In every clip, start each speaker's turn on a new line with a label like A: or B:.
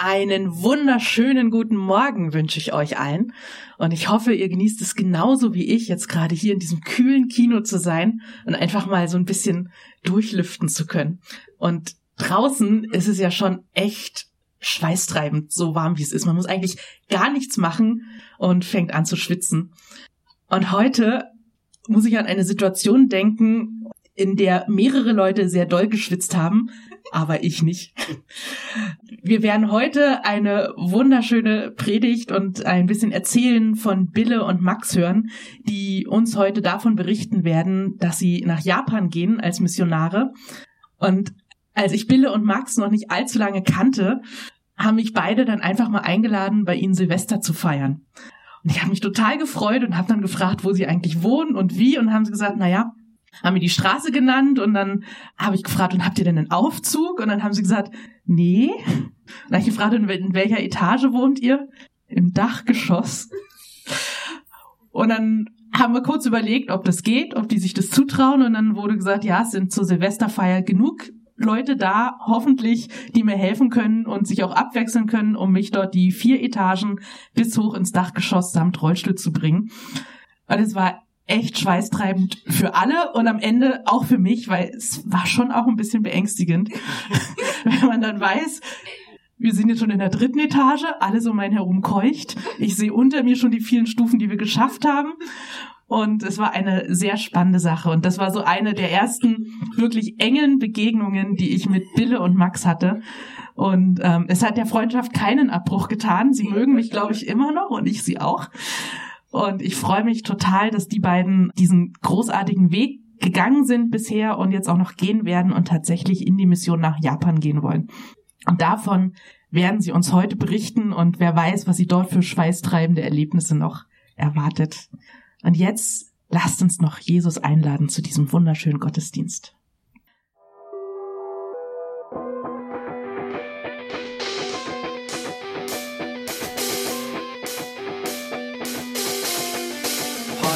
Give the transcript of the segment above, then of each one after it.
A: Einen wunderschönen guten Morgen wünsche ich euch allen. Und ich hoffe, ihr genießt es genauso wie ich, jetzt gerade hier in diesem kühlen Kino zu sein und einfach mal so ein bisschen durchlüften zu können. Und draußen ist es ja schon echt schweißtreibend, so warm wie es ist. Man muss eigentlich gar nichts machen und fängt an zu schwitzen. Und heute muss ich an eine Situation denken, in der mehrere Leute sehr doll geschwitzt haben, aber ich nicht. Wir werden heute eine wunderschöne Predigt und ein bisschen erzählen von Bille und Max hören, die uns heute davon berichten werden, dass sie nach Japan gehen als Missionare. Und als ich Bille und Max noch nicht allzu lange kannte, haben mich beide dann einfach mal eingeladen, bei ihnen Silvester zu feiern. Und ich habe mich total gefreut und habe dann gefragt, wo sie eigentlich wohnen und wie. Und haben sie gesagt, na ja, haben mir die Straße genannt und dann habe ich gefragt, und habt ihr denn einen Aufzug? Und dann haben sie gesagt, nee. Und dann habe ich gefragt, in welcher Etage wohnt ihr? Im Dachgeschoss. Und dann haben wir kurz überlegt, ob das geht, ob die sich das zutrauen. Und dann wurde gesagt, ja, es sind zur Silvesterfeier genug Leute da, hoffentlich, die mir helfen können und sich auch abwechseln können, um mich dort die vier Etagen bis hoch ins Dachgeschoss samt Rollstuhl zu bringen. Und es war echt schweißtreibend für alle und am Ende auch für mich, weil es war schon auch ein bisschen beängstigend, wenn man dann weiß, wir sind jetzt schon in der dritten Etage, alles um einen herum keucht. Ich sehe unter mir schon die vielen Stufen, die wir geschafft haben. Und es war eine sehr spannende Sache. Und das war so eine der ersten wirklich engen Begegnungen, die ich mit Bille und Max hatte. Und ähm, es hat der Freundschaft keinen Abbruch getan. Sie mögen mich, glaube ich, immer noch und ich sie auch. Und ich freue mich total, dass die beiden diesen großartigen Weg gegangen sind bisher und jetzt auch noch gehen werden und tatsächlich in die Mission nach Japan gehen wollen. Und davon werden sie uns heute berichten und wer weiß, was sie dort für schweißtreibende Erlebnisse noch erwartet. Und jetzt lasst uns noch Jesus einladen zu diesem wunderschönen Gottesdienst.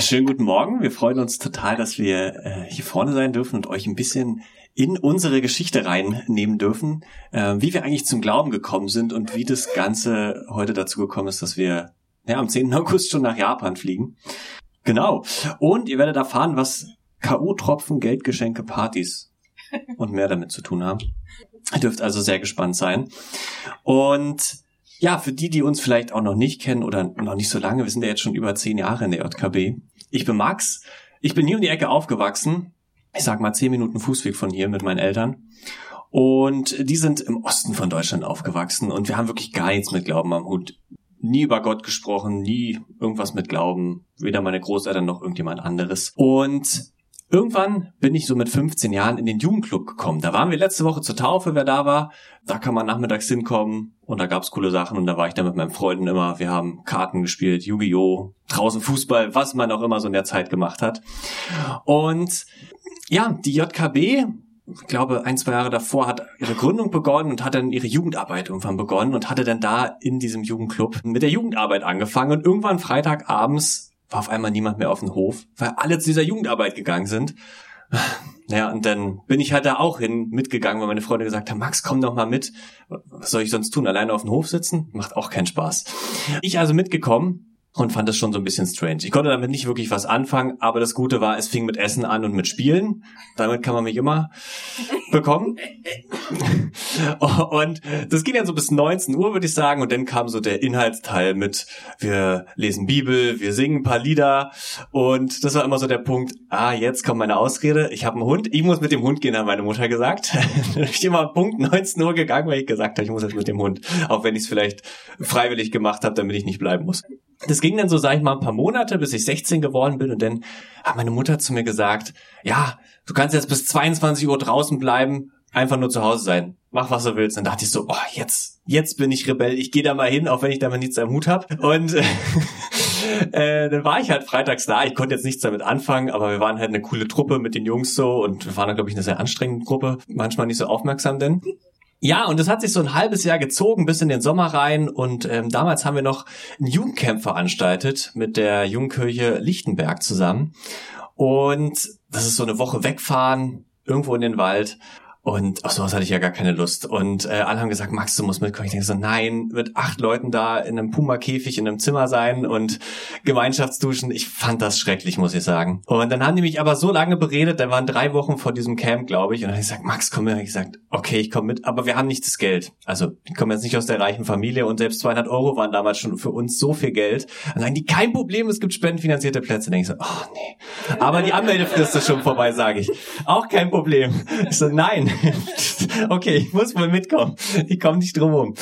B: Ja, schönen guten Morgen. Wir freuen uns total, dass wir äh, hier vorne sein dürfen und euch ein bisschen in unsere Geschichte reinnehmen dürfen, äh, wie wir eigentlich zum Glauben gekommen sind und wie das Ganze heute dazu gekommen ist, dass wir ja, am 10. August schon nach Japan fliegen. Genau. Und ihr werdet erfahren, was K.O.-Tropfen, Geldgeschenke, Partys und mehr damit zu tun haben. Ihr dürft also sehr gespannt sein. Und ja, für die, die uns vielleicht auch noch nicht kennen oder noch nicht so lange, wir sind ja jetzt schon über zehn Jahre in der JKB. Ich bin Max. Ich bin hier um die Ecke aufgewachsen. Ich sag mal zehn Minuten Fußweg von hier mit meinen Eltern. Und die sind im Osten von Deutschland aufgewachsen und wir haben wirklich gar nichts mit Glauben am Hut. Nie über Gott gesprochen, nie irgendwas mit Glauben, weder meine Großeltern noch irgendjemand anderes. Und Irgendwann bin ich so mit 15 Jahren in den Jugendclub gekommen. Da waren wir letzte Woche zur Taufe, wer da war. Da kann man nachmittags hinkommen und da gab's coole Sachen und da war ich dann mit meinen Freunden immer. Wir haben Karten gespielt, Yu-Gi-Oh!, draußen Fußball, was man auch immer so in der Zeit gemacht hat. Und ja, die JKB, ich glaube, ein, zwei Jahre davor hat ihre Gründung begonnen und hat dann ihre Jugendarbeit irgendwann begonnen und hatte dann da in diesem Jugendclub mit der Jugendarbeit angefangen und irgendwann Freitagabends war auf einmal niemand mehr auf dem Hof, weil alle zu dieser Jugendarbeit gegangen sind. Naja, und dann bin ich halt da auch hin mitgegangen, weil meine Freunde gesagt haben, Max, komm doch mal mit. Was soll ich sonst tun? Alleine auf dem Hof sitzen? Macht auch keinen Spaß. Ich also mitgekommen und fand das schon so ein bisschen strange. Ich konnte damit nicht wirklich was anfangen, aber das Gute war, es fing mit Essen an und mit Spielen. Damit kann man mich immer bekommen. Und das ging dann so bis 19 Uhr, würde ich sagen. Und dann kam so der Inhaltsteil mit, wir lesen Bibel, wir singen ein paar Lieder. Und das war immer so der Punkt, ah, jetzt kommt meine Ausrede, ich habe einen Hund, ich muss mit dem Hund gehen, hat meine Mutter gesagt. dann bin ich immer Punkt 19 Uhr gegangen, weil ich gesagt habe, ich muss jetzt mit dem Hund. Auch wenn ich es vielleicht freiwillig gemacht habe, damit ich nicht bleiben muss. Das ging dann so, sag ich mal, ein paar Monate, bis ich 16 geworden bin. Und dann hat meine Mutter zu mir gesagt, ja, du kannst jetzt bis 22 Uhr draußen bleiben, einfach nur zu Hause sein. Mach, was du willst. Dann dachte ich so, oh, jetzt, jetzt bin ich Rebell. Ich gehe da mal hin, auch wenn ich da mal nichts am Hut hab. Und äh, dann war ich halt freitags da. Ich konnte jetzt nichts damit anfangen, aber wir waren halt eine coole Truppe mit den Jungs so und wir waren glaube ich, eine sehr anstrengende Gruppe. Manchmal nicht so aufmerksam denn. Ja, und das hat sich so ein halbes Jahr gezogen bis in den Sommer rein. Und ähm, damals haben wir noch ein Jugendcamp veranstaltet mit der Jugendkirche Lichtenberg zusammen. Und das ist so eine Woche wegfahren irgendwo in den Wald und auf sowas hatte ich ja gar keine Lust. Und äh, alle haben gesagt, Max, du musst mitkommen. Ich denke so, nein, mit acht Leuten da in einem Puma-Käfig in einem Zimmer sein und Gemeinschaftsduschen. Ich fand das schrecklich, muss ich sagen. Und dann haben die mich aber so lange beredet, da waren drei Wochen vor diesem Camp, glaube ich. Und dann habe ich gesagt, Max, komm mit. Und ich gesagt, okay, ich komme mit, aber wir haben nicht das Geld. Also, ich komme jetzt nicht aus der reichen Familie und selbst 200 Euro waren damals schon für uns so viel Geld. dann sagen die, kein Problem, es gibt spendenfinanzierte Plätze. Dann denke ich so, oh nee. Aber die Anmeldefrist ist schon vorbei, sage ich. Auch kein Problem. Ich so, nein. okay, ich muss wohl mitkommen. Ich komme nicht drum rum.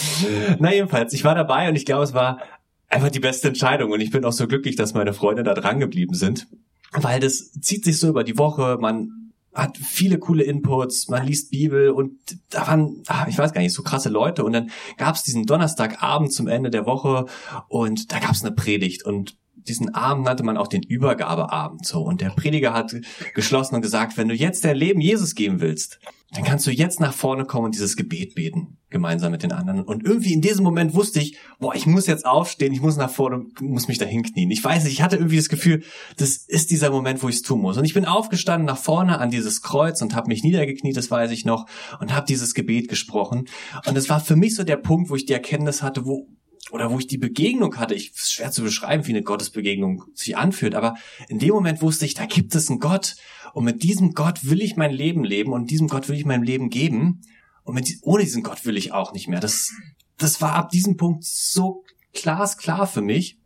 B: Na jedenfalls, ich war dabei und ich glaube, es war einfach die beste Entscheidung. Und ich bin auch so glücklich, dass meine Freunde da dran geblieben sind, weil das zieht sich so über die Woche, man hat viele coole Inputs, man liest Bibel und da waren, ach, ich weiß gar nicht, so krasse Leute. Und dann gab es diesen Donnerstagabend zum Ende der Woche und da gab es eine Predigt. Und diesen Abend nannte man auch den Übergabeabend so. Und der Prediger hat geschlossen und gesagt, wenn du jetzt dein Leben Jesus geben willst, dann kannst du jetzt nach vorne kommen und dieses Gebet beten, gemeinsam mit den anderen. Und irgendwie in diesem Moment wusste ich, boah, ich muss jetzt aufstehen, ich muss nach vorne, muss mich da hinknien. Ich weiß nicht, ich hatte irgendwie das Gefühl, das ist dieser Moment, wo ich es tun muss. Und ich bin aufgestanden nach vorne an dieses Kreuz und habe mich niedergekniet, das weiß ich noch, und habe dieses Gebet gesprochen. Und es war für mich so der Punkt, wo ich die Erkenntnis hatte, wo, oder wo ich die Begegnung hatte, ich ist schwer zu beschreiben, wie eine Gottesbegegnung sich anfühlt, aber in dem Moment wusste ich, da gibt es einen Gott und mit diesem Gott will ich mein Leben leben und diesem Gott will ich mein Leben geben und mit, ohne diesen Gott will ich auch nicht mehr. Das, das war ab diesem Punkt so glasklar für mich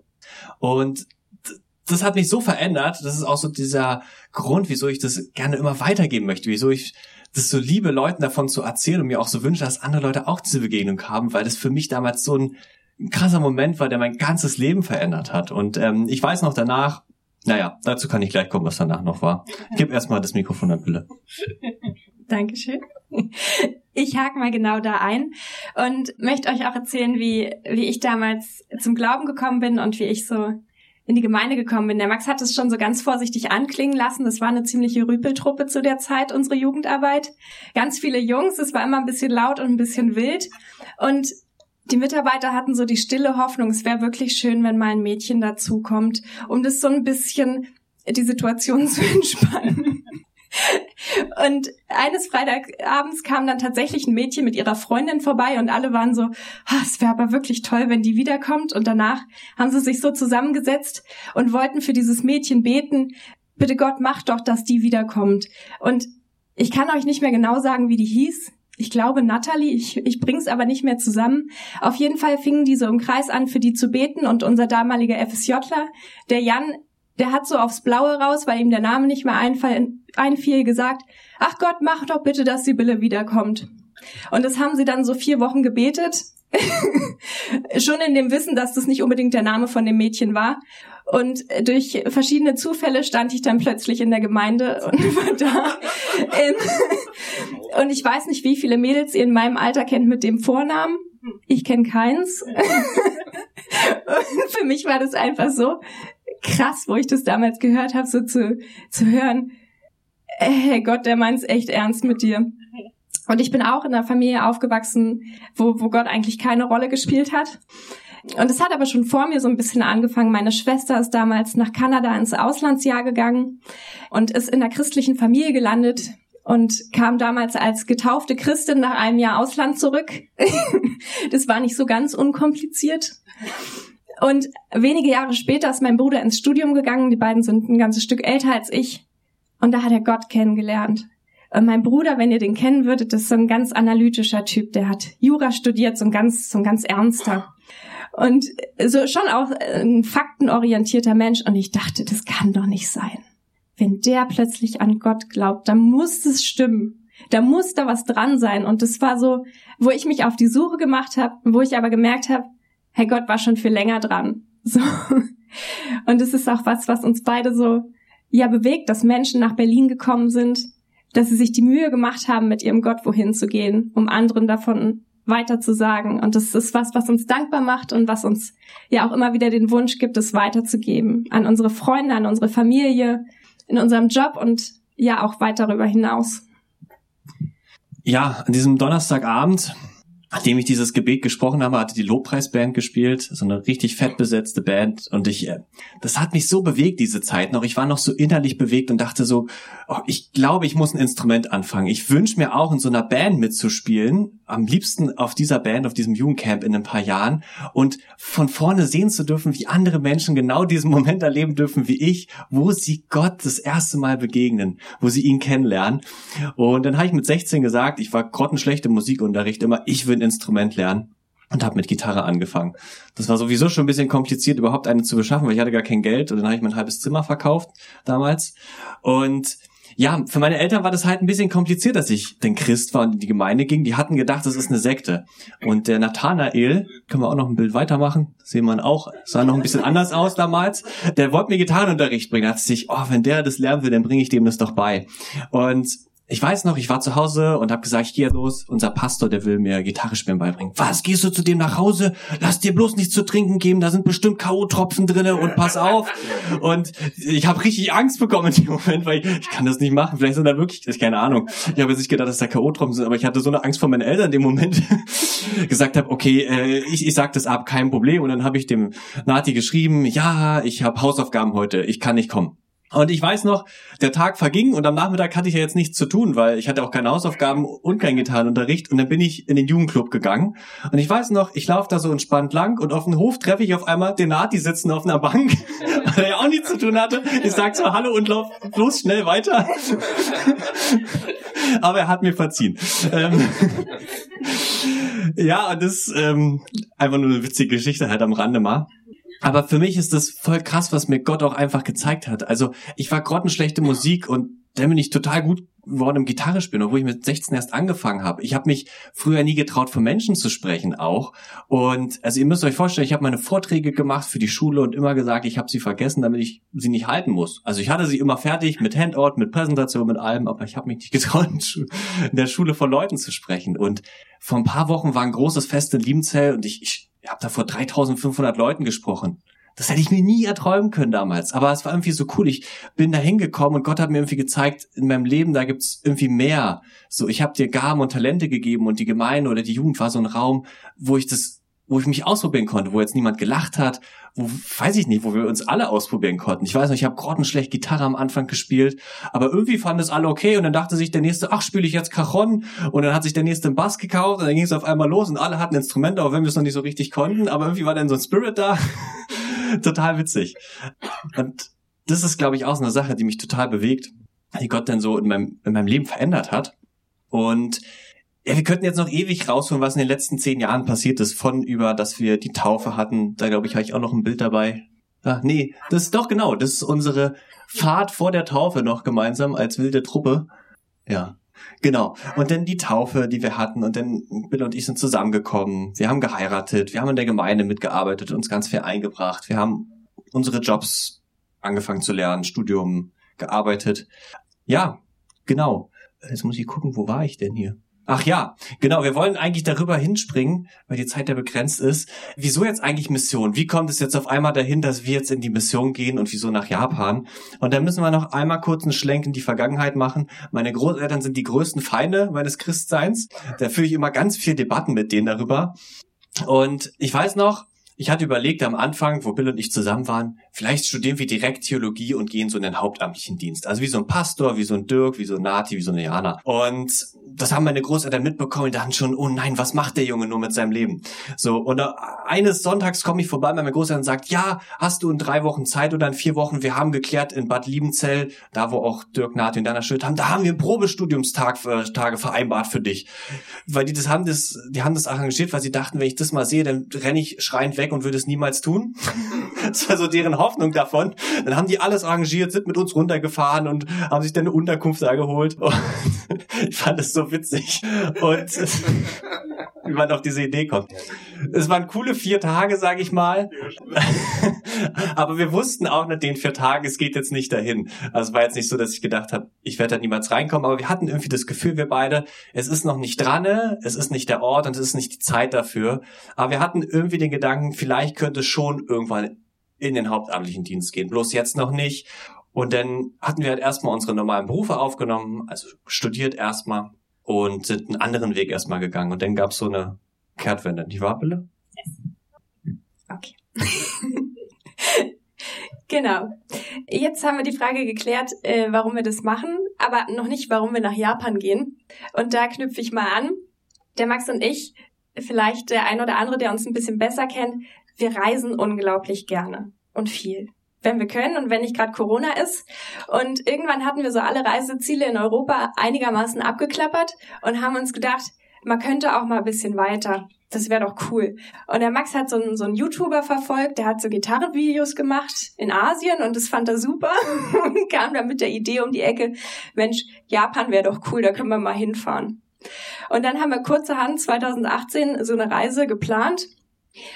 B: und das hat mich so verändert. Das ist auch so dieser Grund, wieso ich das gerne immer weitergeben möchte, wieso ich das so liebe, Leuten davon zu erzählen und mir auch so wünsche, dass andere Leute auch diese Begegnung haben, weil das für mich damals so ein ein krasser Moment war, der mein ganzes Leben verändert hat. Und ähm, ich weiß noch danach, naja, dazu kann ich gleich kommen, was danach noch war. Ich gebe erstmal das Mikrofon an Bille.
C: Dankeschön. Ich hake mal genau da ein und möchte euch auch erzählen, wie, wie ich damals zum Glauben gekommen bin und wie ich so in die Gemeinde gekommen bin. Der Max hat es schon so ganz vorsichtig anklingen lassen. Das war eine ziemliche Rüpeltruppe zu der Zeit, unsere Jugendarbeit. Ganz viele Jungs, es war immer ein bisschen laut und ein bisschen wild. Und die Mitarbeiter hatten so die stille Hoffnung, es wäre wirklich schön, wenn mal ein Mädchen dazukommt, um das so ein bisschen die Situation zu entspannen. Und eines Freitagabends kam dann tatsächlich ein Mädchen mit ihrer Freundin vorbei und alle waren so, es wäre aber wirklich toll, wenn die wiederkommt. Und danach haben sie sich so zusammengesetzt und wollten für dieses Mädchen beten, bitte Gott, mach doch, dass die wiederkommt. Und ich kann euch nicht mehr genau sagen, wie die hieß ich glaube Natalie, ich, ich bring's aber nicht mehr zusammen. Auf jeden Fall fingen die so im Kreis an, für die zu beten und unser damaliger FSJler, der Jan, der hat so aufs Blaue raus, weil ihm der Name nicht mehr einfall, einfiel, gesagt, ach Gott, mach doch bitte, dass Sibylle wiederkommt. Und das haben sie dann so vier Wochen gebetet, schon in dem Wissen, dass das nicht unbedingt der Name von dem Mädchen war. Und durch verschiedene Zufälle stand ich dann plötzlich in der Gemeinde und war da. und ich weiß nicht, wie viele Mädels ihr in meinem Alter kennt mit dem Vornamen. Ich kenne keins. und für mich war das einfach so krass, wo ich das damals gehört habe, so zu, zu hören, hey Gott, der meint's echt ernst mit dir. Und ich bin auch in einer Familie aufgewachsen, wo, wo Gott eigentlich keine Rolle gespielt hat. Und es hat aber schon vor mir so ein bisschen angefangen. Meine Schwester ist damals nach Kanada ins Auslandsjahr gegangen und ist in der christlichen Familie gelandet und kam damals als getaufte Christin nach einem Jahr Ausland zurück. das war nicht so ganz unkompliziert. Und wenige Jahre später ist mein Bruder ins Studium gegangen. Die beiden sind ein ganzes Stück älter als ich. Und da hat er Gott kennengelernt. Und mein Bruder, wenn ihr den kennen würdet, ist so ein ganz analytischer Typ. Der hat Jura studiert, so ein ganz, so ein ganz ernster. Und so schon auch ein faktenorientierter Mensch. Und ich dachte, das kann doch nicht sein. Wenn der plötzlich an Gott glaubt, dann muss es stimmen. Da muss da was dran sein. Und das war so, wo ich mich auf die Suche gemacht habe, wo ich aber gemerkt habe, Herr Gott war schon viel länger dran. So. Und es ist auch was, was uns beide so, ja, bewegt, dass Menschen nach Berlin gekommen sind, dass sie sich die Mühe gemacht haben, mit ihrem Gott wohin zu gehen, um anderen davon weiter. Und das ist was, was uns dankbar macht und was uns ja auch immer wieder den Wunsch gibt, es weiterzugeben an unsere Freunde, an unsere Familie, in unserem Job und ja auch weit darüber hinaus.
B: Ja, an diesem Donnerstagabend Nachdem ich dieses Gebet gesprochen habe, hatte die Lobpreisband gespielt, so eine richtig fett besetzte Band und ich, äh, das hat mich so bewegt, diese Zeit noch. Ich war noch so innerlich bewegt und dachte so, oh, ich glaube, ich muss ein Instrument anfangen. Ich wünsche mir auch in so einer Band mitzuspielen, am liebsten auf dieser Band, auf diesem Jugendcamp in ein paar Jahren und von vorne sehen zu dürfen, wie andere Menschen genau diesen Moment erleben dürfen wie ich, wo sie Gott das erste Mal begegnen, wo sie ihn kennenlernen. Und dann habe ich mit 16 gesagt, ich war grottenschlecht im Musikunterricht immer, ich will Instrument lernen und habe mit Gitarre angefangen. Das war sowieso schon ein bisschen kompliziert, überhaupt eine zu beschaffen, weil ich hatte gar kein Geld und dann habe ich mein halbes Zimmer verkauft damals. Und ja, für meine Eltern war das halt ein bisschen kompliziert, dass ich den Christ war und in die Gemeinde ging. Die hatten gedacht, das ist eine Sekte. Und der Nathanael, können wir auch noch ein Bild weitermachen, sehen wir auch, sah noch ein bisschen anders aus damals. Der wollte mir Gitarrenunterricht bringen. Da hat sich, oh, wenn der das lernen will, dann bringe ich dem das doch bei. Und ich weiß noch, ich war zu Hause und habe gesagt, ich gehe los. Unser Pastor, der will mir Gitarre spielen beibringen. Was, gehst du zu dem nach Hause? Lass dir bloß nichts zu trinken geben, da sind bestimmt K.O.-Tropfen drinne und pass auf. Und ich habe richtig Angst bekommen in dem Moment, weil ich, ich kann das nicht machen. Vielleicht sind da wirklich, ich keine Ahnung. Ich habe jetzt nicht gedacht, dass da K.O.-Tropfen sind, aber ich hatte so eine Angst vor meinen Eltern in dem Moment, gesagt habe, okay, äh, ich, ich sag das ab, kein Problem. Und dann habe ich dem Nati geschrieben, ja, ich habe Hausaufgaben heute, ich kann nicht kommen. Und ich weiß noch, der Tag verging und am Nachmittag hatte ich ja jetzt nichts zu tun, weil ich hatte auch keine Hausaufgaben und keinen Gitarrenunterricht. Und dann bin ich in den Jugendclub gegangen. Und ich weiß noch, ich laufe da so entspannt lang und auf dem Hof treffe ich auf einmal den Nati sitzen auf einer Bank, weil er ja auch nichts zu tun hatte. Ich sag so Hallo und lauf bloß schnell weiter. Aber er hat mir verziehen. Ähm, ja, und das ähm, einfach nur eine witzige Geschichte halt am Rande mal. Aber für mich ist das voll krass, was mir Gott auch einfach gezeigt hat. Also ich war grottenschlechte Musik und dann bin ich total gut geworden im Gitarre spielen, obwohl ich mit 16 erst angefangen habe. Ich habe mich früher nie getraut, von Menschen zu sprechen auch. Und also ihr müsst euch vorstellen, ich habe meine Vorträge gemacht für die Schule und immer gesagt, ich habe sie vergessen, damit ich sie nicht halten muss. Also ich hatte sie immer fertig mit Handout, mit Präsentation, mit allem, aber ich habe mich nicht getraut, in der Schule vor Leuten zu sprechen. Und vor ein paar Wochen war ein großes Fest in Liebenzell und ich, ich ich habe da vor 3500 Leuten gesprochen. Das hätte ich mir nie erträumen können damals. Aber es war irgendwie so cool. Ich bin da hingekommen und Gott hat mir irgendwie gezeigt, in meinem Leben, da gibt's irgendwie mehr. So, ich habe dir Gaben und Talente gegeben und die Gemeinde oder die Jugend war so ein Raum, wo ich das wo ich mich ausprobieren konnte, wo jetzt niemand gelacht hat, wo, weiß ich nicht, wo wir uns alle ausprobieren konnten. Ich weiß noch, ich habe grottenschlecht Gitarre am Anfang gespielt, aber irgendwie fanden es alle okay und dann dachte sich der Nächste, ach, spiele ich jetzt Cajon und dann hat sich der Nächste einen Bass gekauft und dann ging es auf einmal los und alle hatten Instrumente, auch wenn wir es noch nicht so richtig konnten, aber irgendwie war dann so ein Spirit da. total witzig. Und das ist, glaube ich, auch so eine Sache, die mich total bewegt, die Gott dann so in meinem, in meinem Leben verändert hat. Und ja, wir könnten jetzt noch ewig rausholen, was in den letzten zehn Jahren passiert ist, von über, dass wir die Taufe hatten. Da glaube ich, habe ich auch noch ein Bild dabei. Ah, nee, das ist doch genau, das ist unsere Fahrt vor der Taufe noch gemeinsam als wilde Truppe. Ja, genau. Und dann die Taufe, die wir hatten. Und dann Bill und ich sind zusammengekommen. Wir haben geheiratet. Wir haben in der Gemeinde mitgearbeitet, uns ganz viel eingebracht. Wir haben unsere Jobs angefangen zu lernen, Studium gearbeitet. Ja, genau. Jetzt muss ich gucken, wo war ich denn hier? Ach ja, genau. Wir wollen eigentlich darüber hinspringen, weil die Zeit ja begrenzt ist. Wieso jetzt eigentlich Mission? Wie kommt es jetzt auf einmal dahin, dass wir jetzt in die Mission gehen und wieso nach Japan? Und dann müssen wir noch einmal kurz einen Schlenk in die Vergangenheit machen. Meine Großeltern sind die größten Feinde meines Christseins. Da führe ich immer ganz viel Debatten mit denen darüber. Und ich weiß noch, ich hatte überlegt am Anfang, wo Bill und ich zusammen waren, vielleicht studieren wir direkt Theologie und gehen so in den hauptamtlichen Dienst. Also wie so ein Pastor, wie so ein Dirk, wie so ein Nati, wie so eine Jana. Und das haben meine Großeltern mitbekommen und dachten schon, oh nein, was macht der Junge nur mit seinem Leben? So, und eines Sonntags komme ich vorbei bei meinen Großeltern und sagt, ja, hast du in drei Wochen Zeit oder in vier Wochen? Wir haben geklärt in Bad Liebenzell, da wo auch Dirk Nati und Dana Schild haben, da haben wir Probestudiumstage vereinbart für dich. Weil die das haben das, die haben das arrangiert, weil sie dachten, wenn ich das mal sehe, dann renne ich schreiend weg und würde es niemals tun. das war so deren Hoffnung davon. Dann haben die alles arrangiert, sind mit uns runtergefahren und haben sich dann eine Unterkunft da geholt. Und ich fand es so witzig. Und wie man auf diese Idee kommt. Es waren coole vier Tage, sage ich mal. Aber wir wussten auch nach den vier Tagen, es geht jetzt nicht dahin. Also es war jetzt nicht so, dass ich gedacht habe, ich werde da niemals reinkommen. Aber wir hatten irgendwie das Gefühl, wir beide, es ist noch nicht dran, es ist nicht der Ort und es ist nicht die Zeit dafür. Aber wir hatten irgendwie den Gedanken, vielleicht könnte es schon irgendwann in den hauptamtlichen Dienst gehen. Bloß jetzt noch nicht. Und dann hatten wir halt erstmal unsere normalen Berufe aufgenommen, also studiert erstmal und sind einen anderen Weg erstmal gegangen. Und dann gab es so eine Kehrtwende. Die war Bille?
C: Okay. genau. Jetzt haben wir die Frage geklärt, äh, warum wir das machen, aber noch nicht, warum wir nach Japan gehen. Und da knüpfe ich mal an. Der Max und ich, vielleicht der ein oder andere, der uns ein bisschen besser kennt, wir reisen unglaublich gerne und viel wenn wir können und wenn nicht gerade Corona ist. Und irgendwann hatten wir so alle Reiseziele in Europa einigermaßen abgeklappert und haben uns gedacht, man könnte auch mal ein bisschen weiter. Das wäre doch cool. Und der Max hat so einen, so einen YouTuber verfolgt, der hat so Gitarrenvideos gemacht in Asien und das fand er super und kam dann mit der Idee um die Ecke, Mensch, Japan wäre doch cool, da können wir mal hinfahren. Und dann haben wir kurzerhand 2018 so eine Reise geplant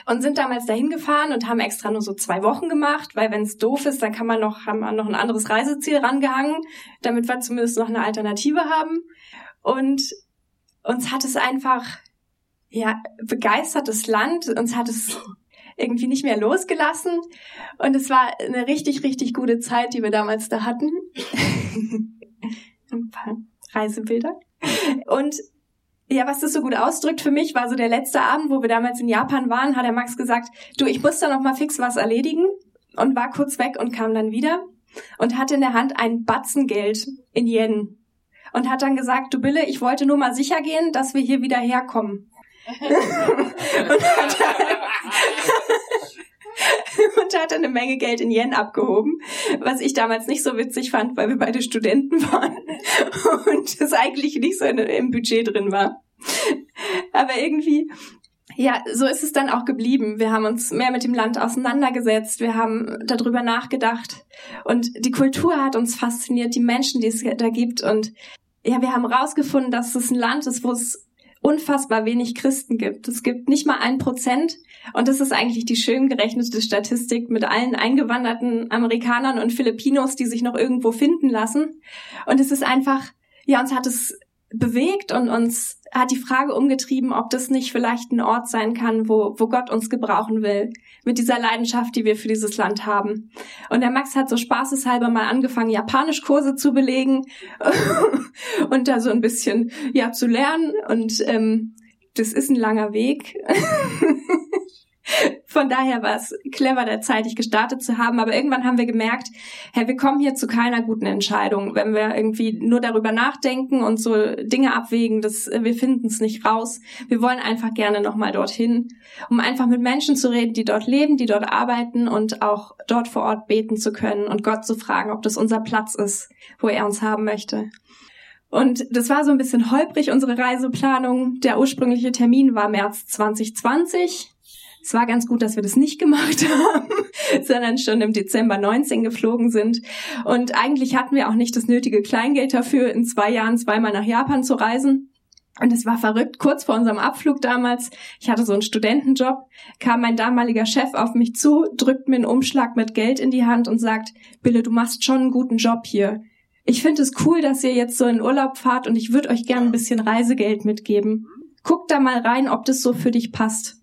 C: und sind damals dahin gefahren und haben extra nur so zwei Wochen gemacht, weil wenn es doof ist, dann kann man noch, haben wir noch ein anderes Reiseziel rangehangen, damit wir zumindest noch eine Alternative haben. Und uns hat es einfach, ja, begeistertes Land, uns hat es irgendwie nicht mehr losgelassen. Und es war eine richtig, richtig gute Zeit, die wir damals da hatten. ein paar Reisebilder. Und ja, was das so gut ausdrückt für mich, war so der letzte Abend, wo wir damals in Japan waren, hat der Max gesagt, du, ich muss da noch mal fix was erledigen und war kurz weg und kam dann wieder und hatte in der Hand ein Batzen Geld in Yen und hat dann gesagt, du Bille, ich wollte nur mal sicher gehen, dass wir hier wieder herkommen. und, hat, und hat eine Menge Geld in Yen abgehoben, was ich damals nicht so witzig fand, weil wir beide Studenten waren und es eigentlich nicht so im Budget drin war. Aber irgendwie, ja, so ist es dann auch geblieben. Wir haben uns mehr mit dem Land auseinandergesetzt, wir haben darüber nachgedacht und die Kultur hat uns fasziniert, die Menschen, die es da gibt und ja, wir haben rausgefunden, dass es ein Land ist, wo es unfassbar wenig Christen gibt. Es gibt nicht mal ein Prozent. Und das ist eigentlich die schön gerechnete Statistik mit allen eingewanderten Amerikanern und Filipinos, die sich noch irgendwo finden lassen. Und es ist einfach, ja, uns hat es bewegt und uns hat die Frage umgetrieben, ob das nicht vielleicht ein Ort sein kann, wo, wo Gott uns gebrauchen will, mit dieser Leidenschaft, die wir für dieses Land haben. Und der Max hat so spaßeshalber mal angefangen, Japanischkurse zu belegen und da so ein bisschen ja zu lernen. Und ähm, das ist ein langer Weg. Von daher war es clever, da zeitig gestartet zu haben. Aber irgendwann haben wir gemerkt, hey, wir kommen hier zu keiner guten Entscheidung. Wenn wir irgendwie nur darüber nachdenken und so Dinge abwägen, das, wir finden es nicht raus. Wir wollen einfach gerne nochmal dorthin, um einfach mit Menschen zu reden, die dort leben, die dort arbeiten und auch dort vor Ort beten zu können und Gott zu fragen, ob das unser Platz ist, wo er uns haben möchte. Und das war so ein bisschen holprig, unsere Reiseplanung. Der ursprüngliche Termin war März 2020. Es war ganz gut, dass wir das nicht gemacht haben, sondern schon im Dezember 19 geflogen sind. Und eigentlich hatten wir auch nicht das nötige Kleingeld dafür, in zwei Jahren zweimal nach Japan zu reisen. Und es war verrückt. Kurz vor unserem Abflug damals, ich hatte so einen Studentenjob, kam mein damaliger Chef auf mich zu, drückt mir einen Umschlag mit Geld in die Hand und sagt, Bille, du machst schon einen guten Job hier. Ich finde es cool, dass ihr jetzt so in Urlaub fahrt und ich würde euch gern ein bisschen Reisegeld mitgeben. Guck da mal rein, ob das so für dich passt.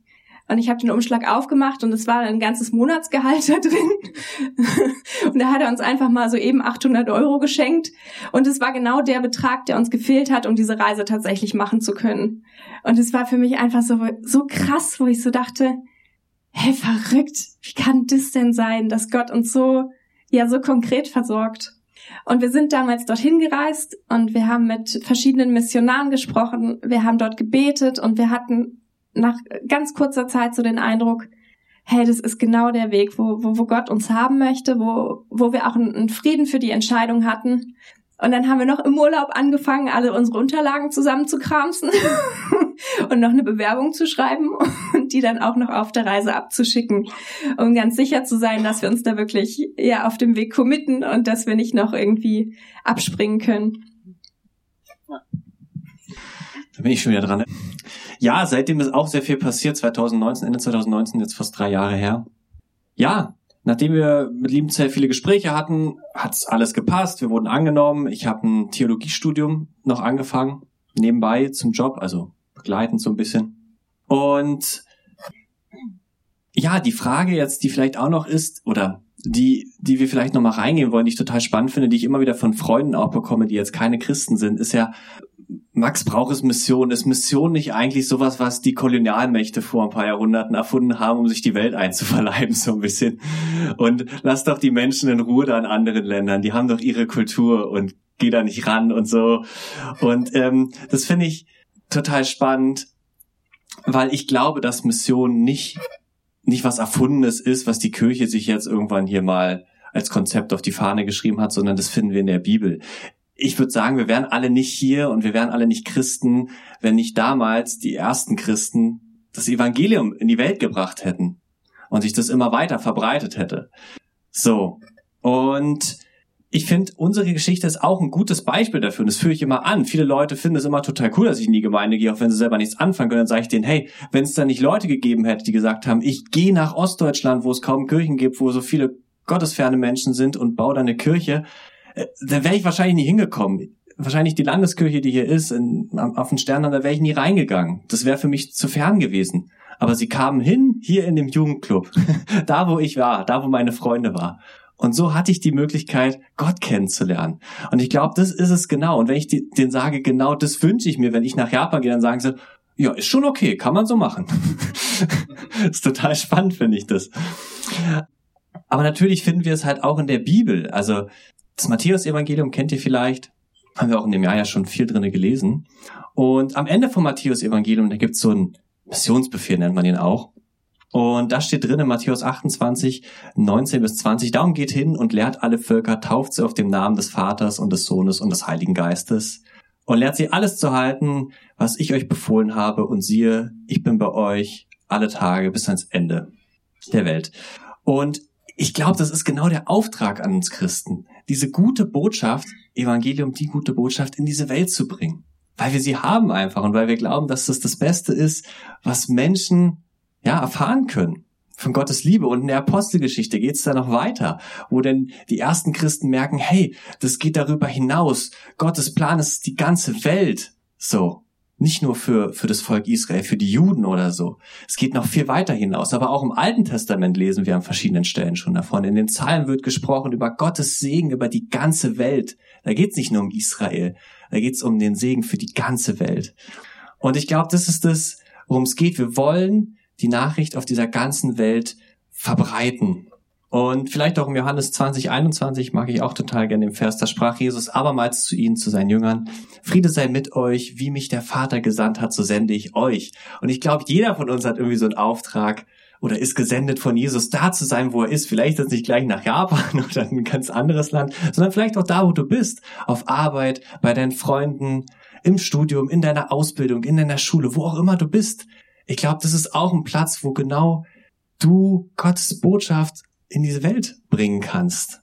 C: Und ich habe den Umschlag aufgemacht und es war ein ganzes Monatsgehalt da drin. und da hat er uns einfach mal so eben 800 Euro geschenkt. Und es war genau der Betrag, der uns gefehlt hat, um diese Reise tatsächlich machen zu können. Und es war für mich einfach so, so krass, wo ich so dachte, hey, verrückt, wie kann das denn sein, dass Gott uns so, ja, so konkret versorgt? Und wir sind damals dorthin gereist und wir haben mit verschiedenen Missionaren gesprochen, wir haben dort gebetet und wir hatten nach ganz kurzer Zeit so den Eindruck, hey, das ist genau der Weg, wo, wo, wo Gott uns haben möchte, wo, wo wir auch einen Frieden für die Entscheidung hatten. Und dann haben wir noch im Urlaub angefangen, alle unsere Unterlagen zusammenzukramsen und noch eine Bewerbung zu schreiben und die dann auch noch auf der Reise abzuschicken, um ganz sicher zu sein, dass wir uns da wirklich ja auf dem Weg committen und dass wir nicht noch irgendwie abspringen können.
B: Da bin ich schon wieder dran. Ja, seitdem ist auch sehr viel passiert. 2019, Ende 2019, jetzt fast drei Jahre her. Ja, nachdem wir mit Liebenzell viele Gespräche hatten, hat's alles gepasst. Wir wurden angenommen. Ich habe ein Theologiestudium noch angefangen, nebenbei zum Job, also begleitend so ein bisschen. Und ja, die Frage jetzt, die vielleicht auch noch ist, oder die, die wir vielleicht noch mal reingehen wollen, die ich total spannend finde, die ich immer wieder von Freunden auch bekomme, die jetzt keine Christen sind, ist ja, Max braucht es Mission. Ist Mission nicht eigentlich sowas, was die Kolonialmächte vor ein paar Jahrhunderten erfunden haben, um sich die Welt einzuverleiben, so ein bisschen? Und lass doch die Menschen in Ruhe da in anderen Ländern. Die haben doch ihre Kultur und geh da nicht ran und so. Und ähm, das finde ich total spannend, weil ich glaube, dass Mission nicht, nicht was Erfundenes ist, was die Kirche sich jetzt irgendwann hier mal als Konzept auf die Fahne geschrieben hat, sondern das finden wir in der Bibel ich würde sagen, wir wären alle nicht hier und wir wären alle nicht Christen, wenn nicht damals die ersten Christen das Evangelium in die Welt gebracht hätten und sich das immer weiter verbreitet hätte. So. Und ich finde, unsere Geschichte ist auch ein gutes Beispiel dafür und das führe ich immer an. Viele Leute finden es immer total cool, dass ich in die Gemeinde gehe, auch wenn sie selber nichts anfangen können. Dann sage ich denen, hey, wenn es da nicht Leute gegeben hätte, die gesagt haben, ich gehe nach Ostdeutschland, wo es kaum Kirchen gibt, wo so viele gottesferne Menschen sind und baue da eine Kirche, da wäre ich wahrscheinlich nie hingekommen. Wahrscheinlich die Landeskirche, die hier ist, in, auf den Sternen, da wäre ich nie reingegangen. Das wäre für mich zu fern gewesen. Aber sie kamen hin, hier in dem Jugendclub, da wo ich war, da wo meine Freunde waren. Und so hatte ich die Möglichkeit, Gott kennenzulernen. Und ich glaube, das ist es genau. Und wenn ich die, denen sage, genau das wünsche ich mir, wenn ich nach Japan gehe, dann sagen sie, ja, ist schon okay, kann man so machen. ist total spannend, finde ich das. Aber natürlich finden wir es halt auch in der Bibel. Also das Matthäus-Evangelium kennt ihr vielleicht. Haben wir auch in dem Jahr ja schon viel drinne gelesen. Und am Ende vom Matthäus-Evangelium, da gibt's so einen Missionsbefehl, nennt man ihn auch. Und da steht drin in Matthäus 28, 19 bis 20, darum geht hin und lehrt alle Völker, tauft sie auf dem Namen des Vaters und des Sohnes und des Heiligen Geistes und lehrt sie alles zu halten, was ich euch befohlen habe und siehe, ich bin bei euch alle Tage bis ans Ende der Welt. Und ich glaube, das ist genau der Auftrag an uns Christen, diese gute Botschaft, Evangelium, die gute Botschaft in diese Welt zu bringen. Weil wir sie haben einfach und weil wir glauben, dass das das Beste ist, was Menschen ja erfahren können von Gottes Liebe. Und in der Apostelgeschichte geht es da noch weiter, wo denn die ersten Christen merken, hey, das geht darüber hinaus. Gottes Plan ist die ganze Welt. So. Nicht nur für, für das Volk Israel, für die Juden oder so. Es geht noch viel weiter hinaus. Aber auch im Alten Testament lesen wir an verschiedenen Stellen schon davon. In den Zahlen wird gesprochen über Gottes Segen über die ganze Welt. Da geht es nicht nur um Israel. Da geht es um den Segen für die ganze Welt. Und ich glaube, das ist das, worum es geht. Wir wollen die Nachricht auf dieser ganzen Welt verbreiten. Und vielleicht auch im Johannes 20, 21 mag ich auch total gerne den Vers, da sprach Jesus abermals zu ihnen, zu seinen Jüngern, Friede sei mit euch, wie mich der Vater gesandt hat, so sende ich euch. Und ich glaube, jeder von uns hat irgendwie so einen Auftrag oder ist gesendet von Jesus, da zu sein, wo er ist. Vielleicht jetzt nicht gleich nach Japan oder in ein ganz anderes Land, sondern vielleicht auch da, wo du bist. Auf Arbeit, bei deinen Freunden, im Studium, in deiner Ausbildung, in deiner Schule, wo auch immer du bist. Ich glaube, das ist auch ein Platz, wo genau du Gottes Botschaft in diese Welt bringen kannst.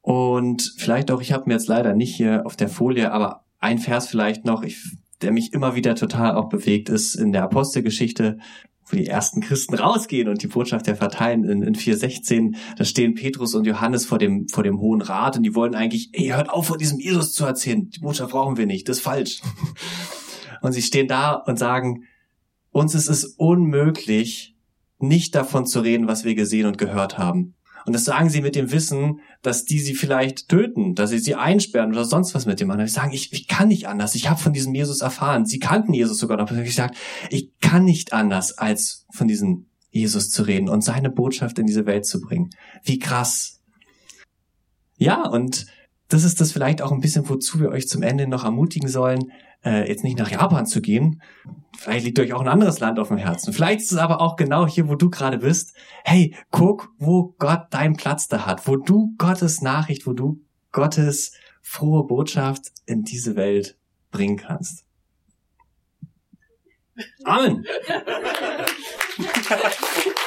B: Und vielleicht auch, ich habe mir jetzt leider nicht hier auf der Folie, aber ein Vers vielleicht noch, ich, der mich immer wieder total auch bewegt, ist in der Apostelgeschichte, wo die ersten Christen rausgehen und die Botschaft der verteilen in, in 4.16, da stehen Petrus und Johannes vor dem, vor dem Hohen Rat und die wollen eigentlich, ey, hört auf von diesem Jesus zu erzählen, die Botschaft brauchen wir nicht, das ist falsch. Und sie stehen da und sagen, uns ist es unmöglich, nicht davon zu reden, was wir gesehen und gehört haben. Und das sagen sie mit dem Wissen, dass die sie vielleicht töten, dass sie sie einsperren oder sonst was mit dem anderen. Sie sagen, ich, ich kann nicht anders. Ich habe von diesem Jesus erfahren. Sie kannten Jesus sogar noch. Ich gesagt, ich kann nicht anders, als von diesem Jesus zu reden und seine Botschaft in diese Welt zu bringen. Wie krass. Ja, und das ist das vielleicht auch ein bisschen, wozu wir euch zum Ende noch ermutigen sollen äh, jetzt nicht nach Japan zu gehen. Vielleicht liegt euch auch ein anderes Land auf dem Herzen. Vielleicht ist es aber auch genau hier, wo du gerade bist. Hey, guck, wo Gott deinen Platz da hat, wo du Gottes Nachricht, wo du Gottes frohe Botschaft in diese Welt bringen kannst. Amen.